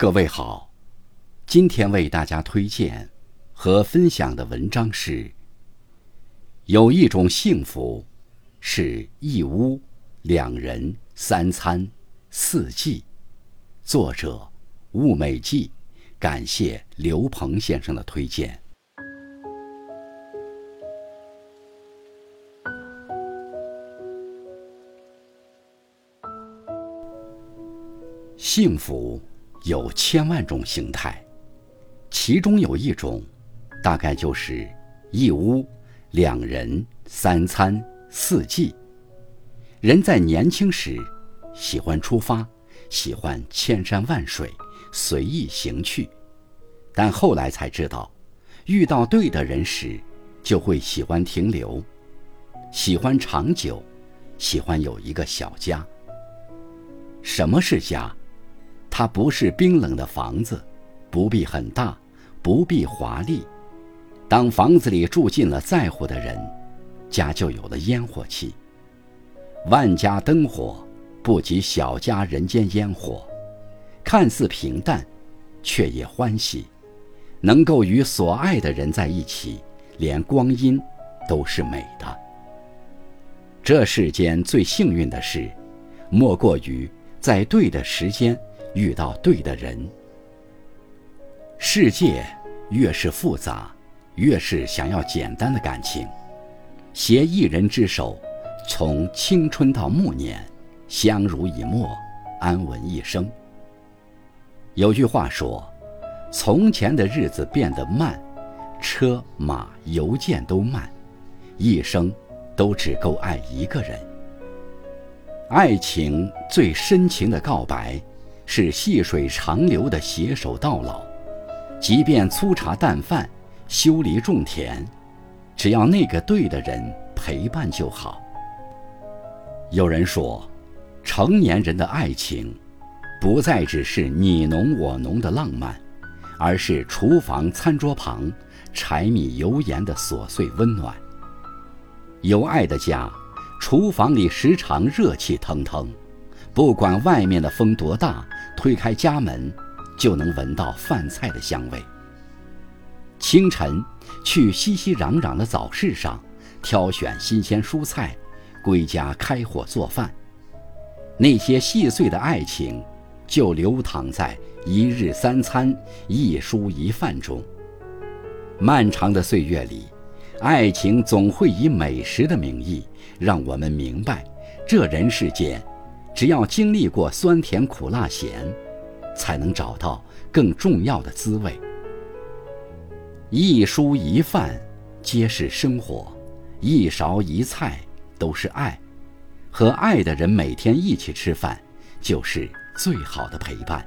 各位好，今天为大家推荐和分享的文章是：有一种幸福，是一屋两人三餐四季。作者：物美记，感谢刘鹏先生的推荐。幸福。有千万种形态，其中有一种，大概就是一屋两人三餐四季。人在年轻时喜欢出发，喜欢千山万水，随意行去，但后来才知道，遇到对的人时，就会喜欢停留，喜欢长久，喜欢有一个小家。什么是家？它不是冰冷的房子，不必很大，不必华丽。当房子里住进了在乎的人，家就有了烟火气。万家灯火不及小家人间烟火，看似平淡，却也欢喜。能够与所爱的人在一起，连光阴都是美的。这世间最幸运的事，莫过于在对的时间。遇到对的人，世界越是复杂，越是想要简单的感情。携一人之手，从青春到暮年，相濡以沫，安稳一生。有句话说：“从前的日子变得慢，车马邮件都慢，一生都只够爱一个人。爱情最深情的告白。”是细水长流的携手到老，即便粗茶淡饭、修篱种田，只要那个对的人陪伴就好。有人说，成年人的爱情，不再只是你侬我侬的浪漫，而是厨房餐桌旁柴米油盐的琐碎温暖。有爱的家，厨房里时常热气腾腾。不管外面的风多大，推开家门，就能闻到饭菜的香味。清晨去熙熙攘攘的早市上，挑选新鲜蔬菜，归家开火做饭。那些细碎的爱情，就流淌在一日三餐、一蔬一饭中。漫长的岁月里，爱情总会以美食的名义，让我们明白，这人世间。只要经历过酸甜苦辣咸，才能找到更重要的滋味。一蔬一饭皆是生活，一勺一菜都是爱。和爱的人每天一起吃饭，就是最好的陪伴。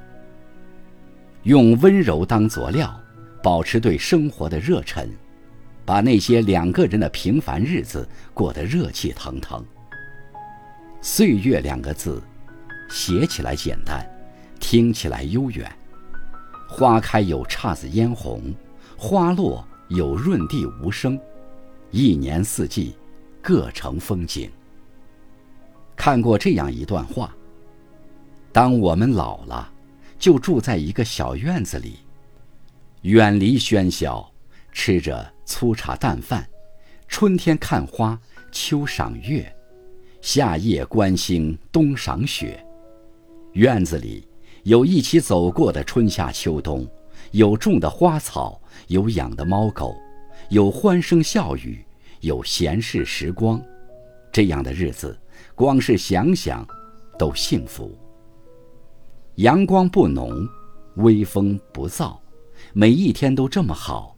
用温柔当佐料，保持对生活的热忱，把那些两个人的平凡日子过得热气腾腾。岁月两个字，写起来简单，听起来悠远。花开有姹紫嫣红，花落有润地无声，一年四季，各成风景。看过这样一段话：当我们老了，就住在一个小院子里，远离喧嚣，吃着粗茶淡饭，春天看花，秋赏月。夏夜观星，冬赏雪，院子里有一起走过的春夏秋冬，有种的花草，有养的猫狗，有欢声笑语，有闲适时光。这样的日子，光是想想，都幸福。阳光不浓，微风不燥，每一天都这么好。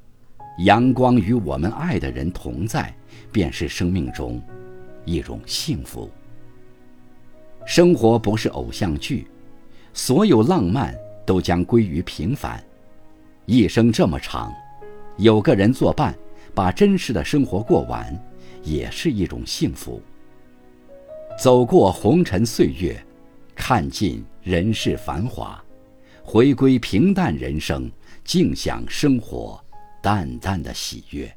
阳光与我们爱的人同在，便是生命中。一种幸福。生活不是偶像剧，所有浪漫都将归于平凡。一生这么长，有个人作伴，把真实的生活过完，也是一种幸福。走过红尘岁月，看尽人世繁华，回归平淡人生，静享生活淡淡的喜悦。